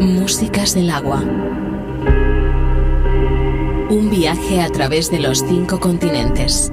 Músicas del agua. Un viaje a través de los cinco continentes.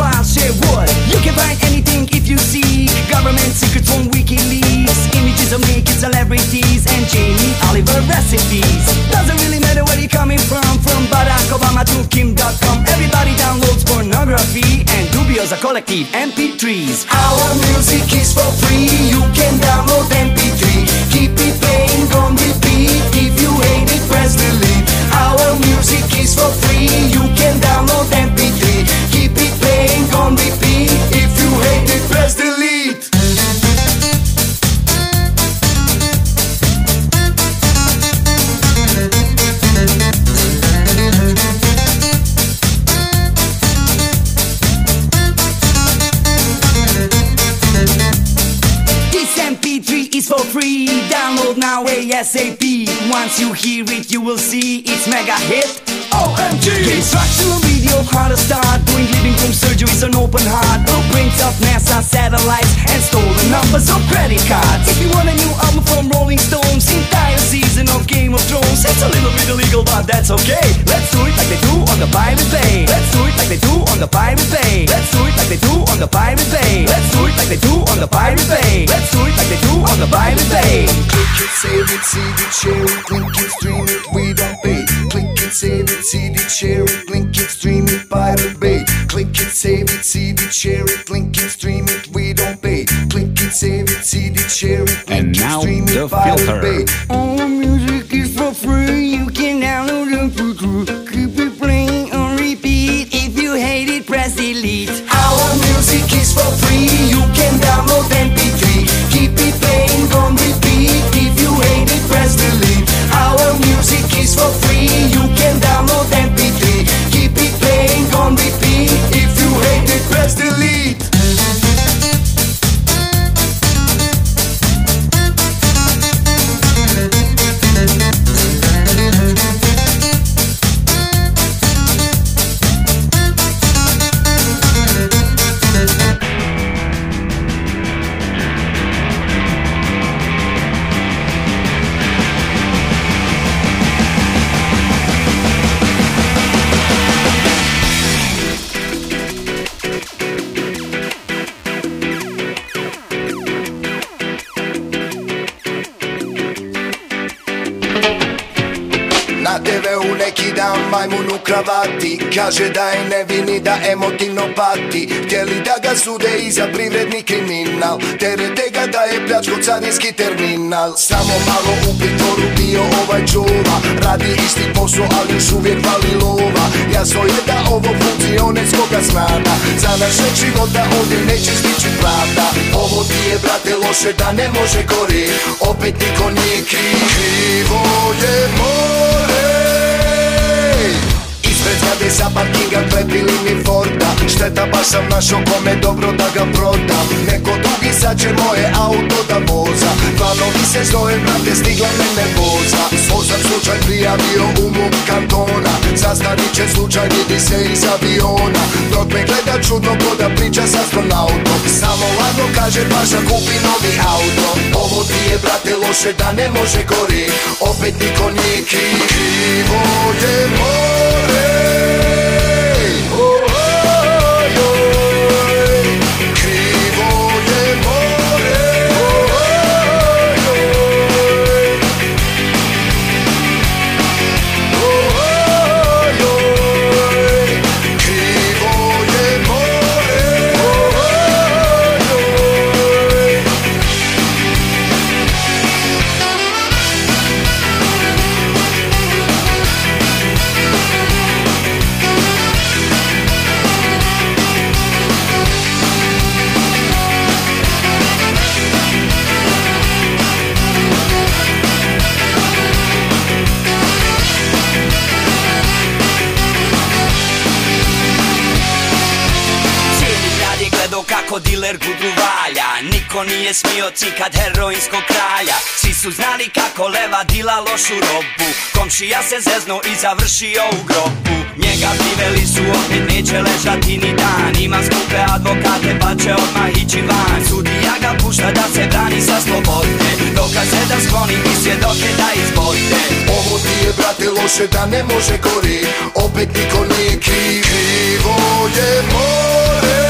file, share what? You can find anything if you seek. Government secrets from WikiLeaks, images of naked celebrities, and Jamie Oliver recipes. Doesn't really matter where you're coming from, from Barack Obama to Kim Dotcom. Everybody downloads pornography and dubious are collective MP3s. Our music is for free. You can download MP3. Keep it playing on repeat. If you hate it, press delete. Our music is for free. You ASAP. Once you hear it, you will see it's mega hit. OMG Instructional video, how to start Doing living room surgeries on open heart. Blueprints of NASA satellites And stolen numbers of credit cards. If you want a new album from Rolling Stones Entire season of Game of Thrones. It's a little bit illegal but that's okay. Let's do it like they do on the Pirate Bay. Let's do it like they do on the Pirate Bay. Let's do it like they do on the Pirate Bay. Let's do it like they do on the Pirate Bay. Let's do it like they do on the Pirate Bay. Click it, save it, see it, share it, link it, stream it, we don't pay. Click it, save it, see it, share it, link it, stream it, Pirate Bay. Click it, save it, see it, share it, link it, stream it, we don't pay. Click it, save it, see it, share it, link And it, now stream the it, Pirate filter. Bay. All the music is for free. You can download it for free. Keep it playing on repeat. If you hate it, press delete. Our music is for free, you can download MP3. Kaže da je nevini, da emotivno pati. Htjeli da ga sude i za privredni kriminal. Terete ga da je pljačko carinski terminal. Samo malo u pritvoru bio ovaj čuva. Radi isti posao, ali još uvijek vali lova. Jasno je da ovo funkcionerskoga snada Za naše života ovdje neće stići pravda Ovo ti je, brate, loše da ne može gori Opet niko nije kriv. Krivo je more zgrade sa parkinga prepili mi Forda. Šteta baš sam našao kome dobro da ga prodam Neko drugi sad će moje auto da voza. Planovi se zove, brate, stigla me nervoza. Svoj sam slučaj prijavio u muk kantona. Zastanit će slučaj, vidi se iz aviona. Dok me gleda čudno ko da priča s astronautom. Samo ladno kaže paša kupi novi auto. Ovo ti je, brate, loše da ne može gori. Opet niko nije kriv. Krivo je more Niko nije smio cikat heroinskog kralja Svi su znali kako leva dila lošu robu. Komšija se zezno i završio u grobu. Njega priveli su opet neće ležati ni dan. Ima skupe advokate pa će odmah ići van. Sudija ga pušta da se brani sa slobode. Dokaze da skloni i svjedoke da izbojte Ovo ti je, brate, loše da ne može gori. Opet niko nije kriv. Krivo je more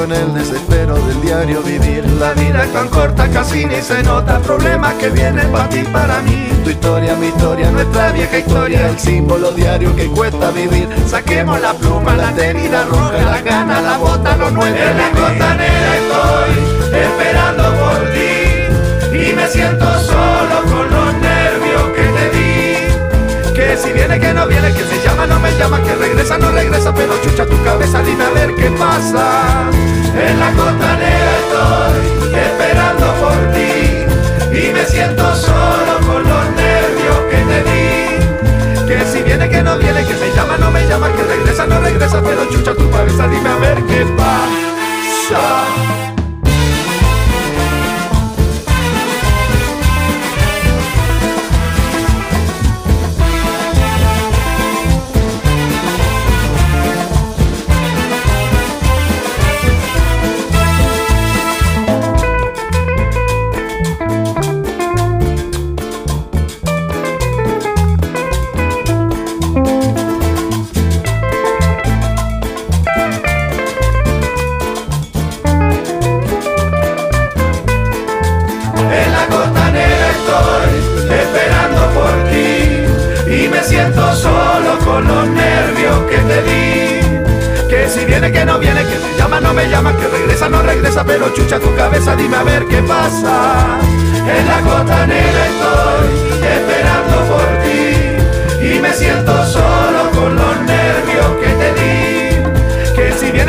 Espero con el desespero del diario vivir. La vida es tan corta, casi ni se nota. Problemas que vienen para ti, para mí. Tu historia, mi historia, nuestra vieja historia. El símbolo diario que cuesta vivir. Saquemos la pluma, la tenida roja, la gana, la bota, lo nuestro. En la costanera estoy esperando por ti. Y me siento solo si viene, que no viene, que se llama, no me llama, que regresa, no regresa, pero chucha tu cabeza, dime a ver qué pasa. En la costanera estoy esperando por ti y me siento solo con los nervios que te di. Que si viene, que no viene, que me llama, no me llama, que regresa, no regresa, pero chucha tu cabeza, dime a ver qué pasa.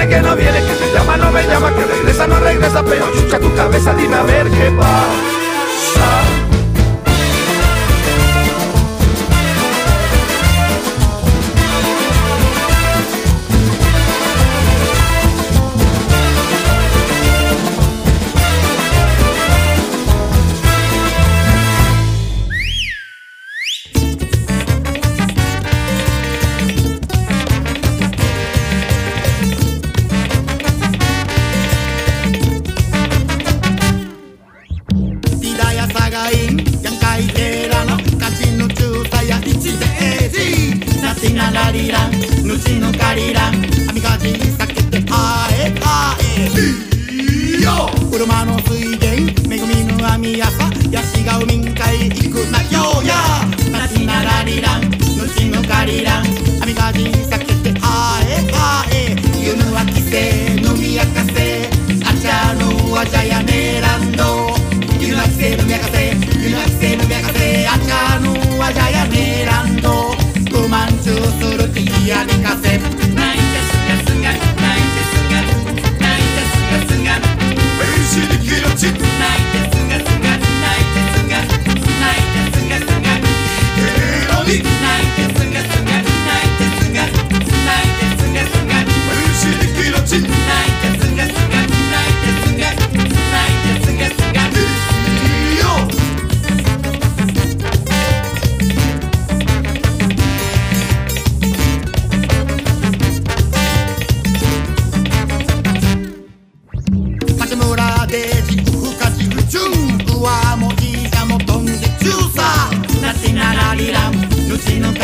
Que no viene, que me llama, no me llama, que regresa, no regresa, pero chucha tu cabeza, dime a ver qué pasa.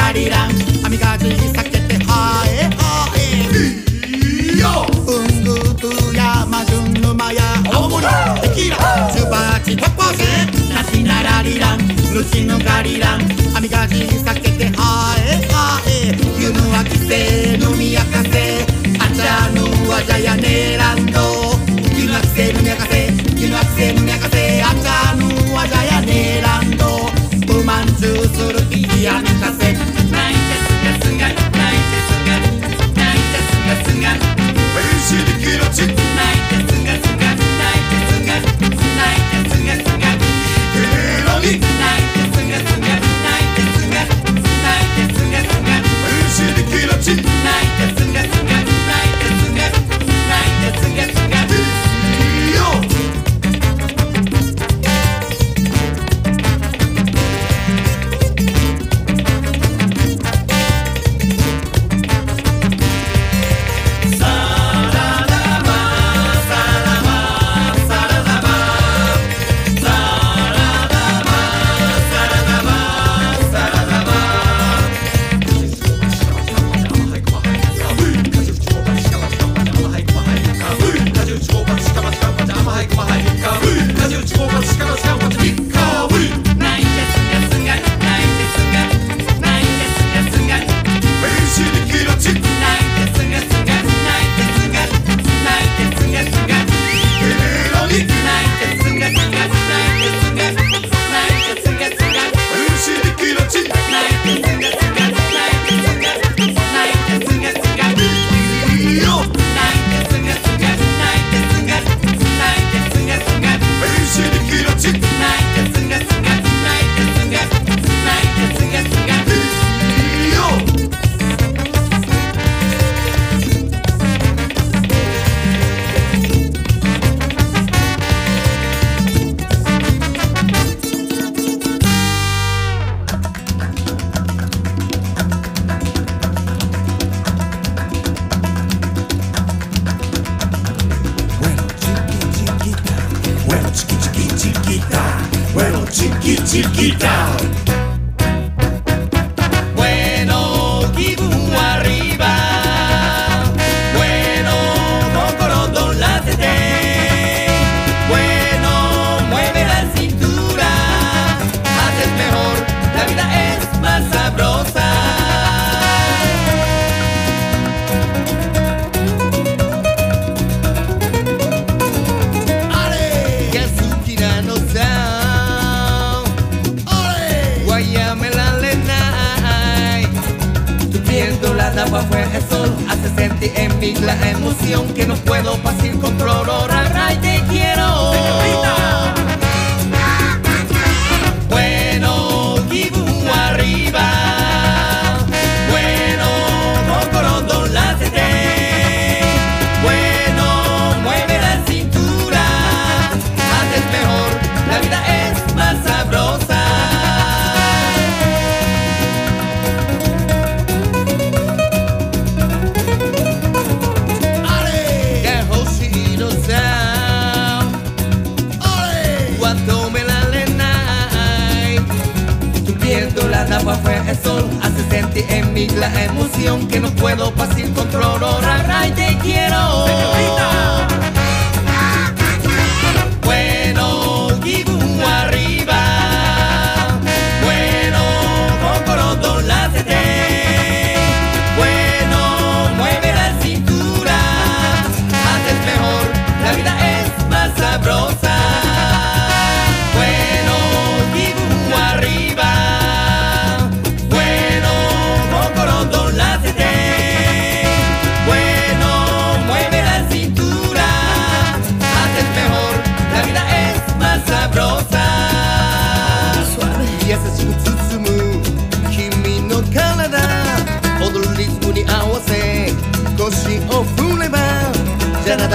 ラリラン雨避けてハエハエいいようんぐとやまじゅんぬまや青森テキーラチュバチパパセなしならりらんぬちぬがりらん歯がき避けてはえはえゆぬはきせぬみやかせあチゃぬわじゃやねらんどゆぬはきせぬみやかせゆぬはきせぬみやかせあちゃ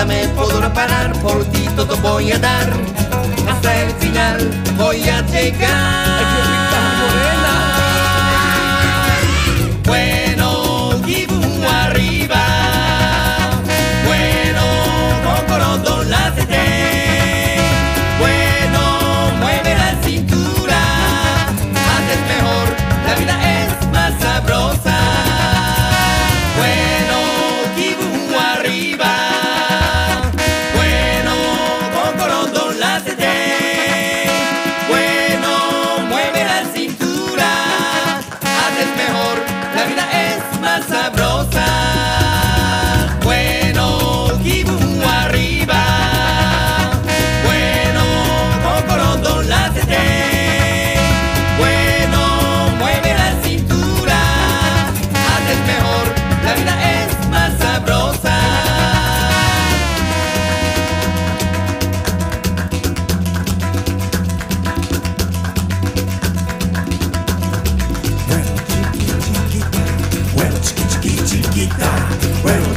nada me podrá parar, por ti todo voy a dar, hasta el final voy a llegar. ¡Ay, qué rica, Morena!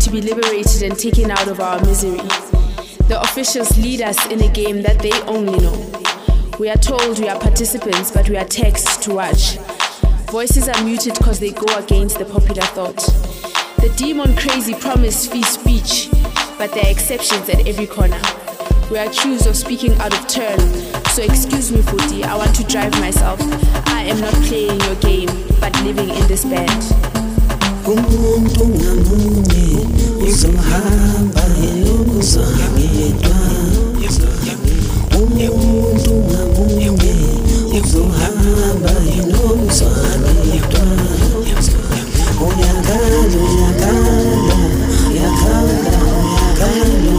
To be liberated and taken out of our misery. The officials lead us in a game that they only know. We are told we are participants, but we are text to watch. Voices are muted because they go against the popular thought. The demon crazy promise free speech, but there are exceptions at every corner. We are accused of speaking out of turn, so excuse me, Footy, I want to drive myself. I am not playing your game, but living in this band. ngizohamba ngiyokuza ngiyedwa umuntu ngamunye uzohamba nginokuza ngiyedwa uyakala uyakala uyakala uyakala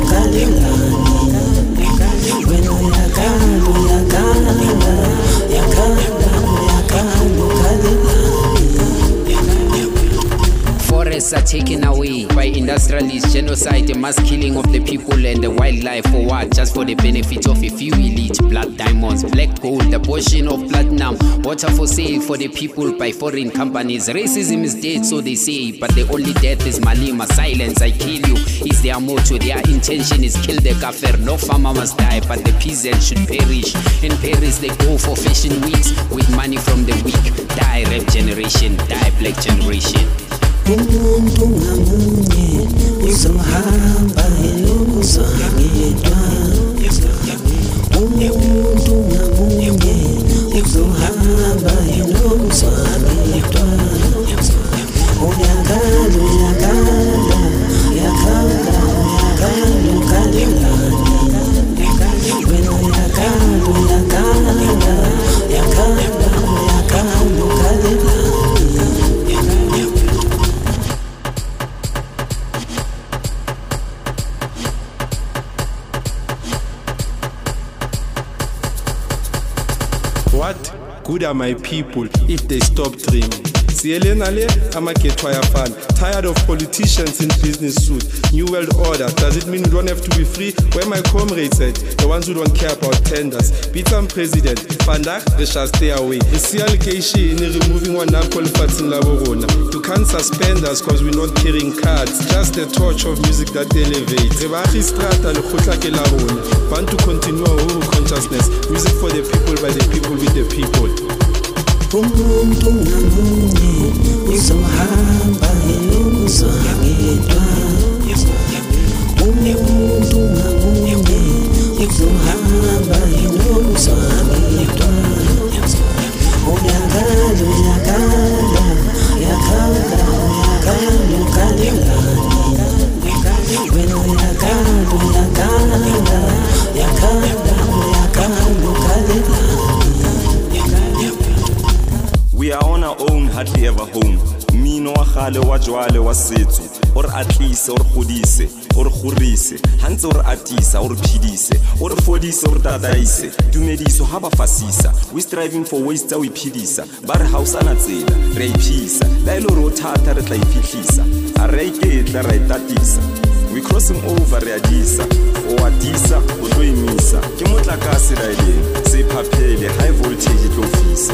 Forests are taken away by industrialists, genocide, and mass killing of the people and the wildlife for what? Just for the benefit of a few elite blood diamonds, black gold, abortion of platinum, water for sale for the people by foreign companies. Racism is dead, so they say, but the only death is Malima. Silence, I kill you, is their motto. Their intention is kill the kafir. No farmer must die, but the peasant should perish. In Paris, they go for fashion weeks with money from the weak. Die, rap generation, die, black generation. tungamunye uzohamba uzoyedwa umuntu ngamunye uzohamba uzoyedwa uyakala uyakala yakala uyakala are my people if they stop dreaming? Siyelena le amakhethwa ayafana tired of politicians in business suit. New world order. Does it mean we don't have to be free? Where my comrades at? The ones who don't care about tenders. Beat some president. Vandag they shall stay away. See allegation removing one alcohol lefatsheng la bo rona you can't suspend us cause we're not carrying cards. Just the torch of music that elevates. Re baagi strata lekgotla ke la rona. Want to continue our whole consciousness. Music for the people by the people with the people umuntu ngamunye uzohamba yena uzangedwa umuntu ngamunye uzohamba yena uzangedwa uyakhala uyakhala uyakhala uyakhala ukhalelani wena uyakhala uyakhala uyakhala uyakhala ukhalelani we are on our own hardly ever home. Mmino wa gale wa jwale wa setso o re atlise o re godise o re gorise. Ga ntse o re atisa o re phedise o re fodise o re tataise. Tumediso ga ba fasisa we striving for ways tsa o iphedisa. Ba re ga o sana tsela re a iphisa la e le gore o thata re tla iphitlhisa a re a iketla ra itatisa we crossing over re a disa. O atisa o tlo emisa ke motlakase laeleng se phaphele high voltage e tlo fisa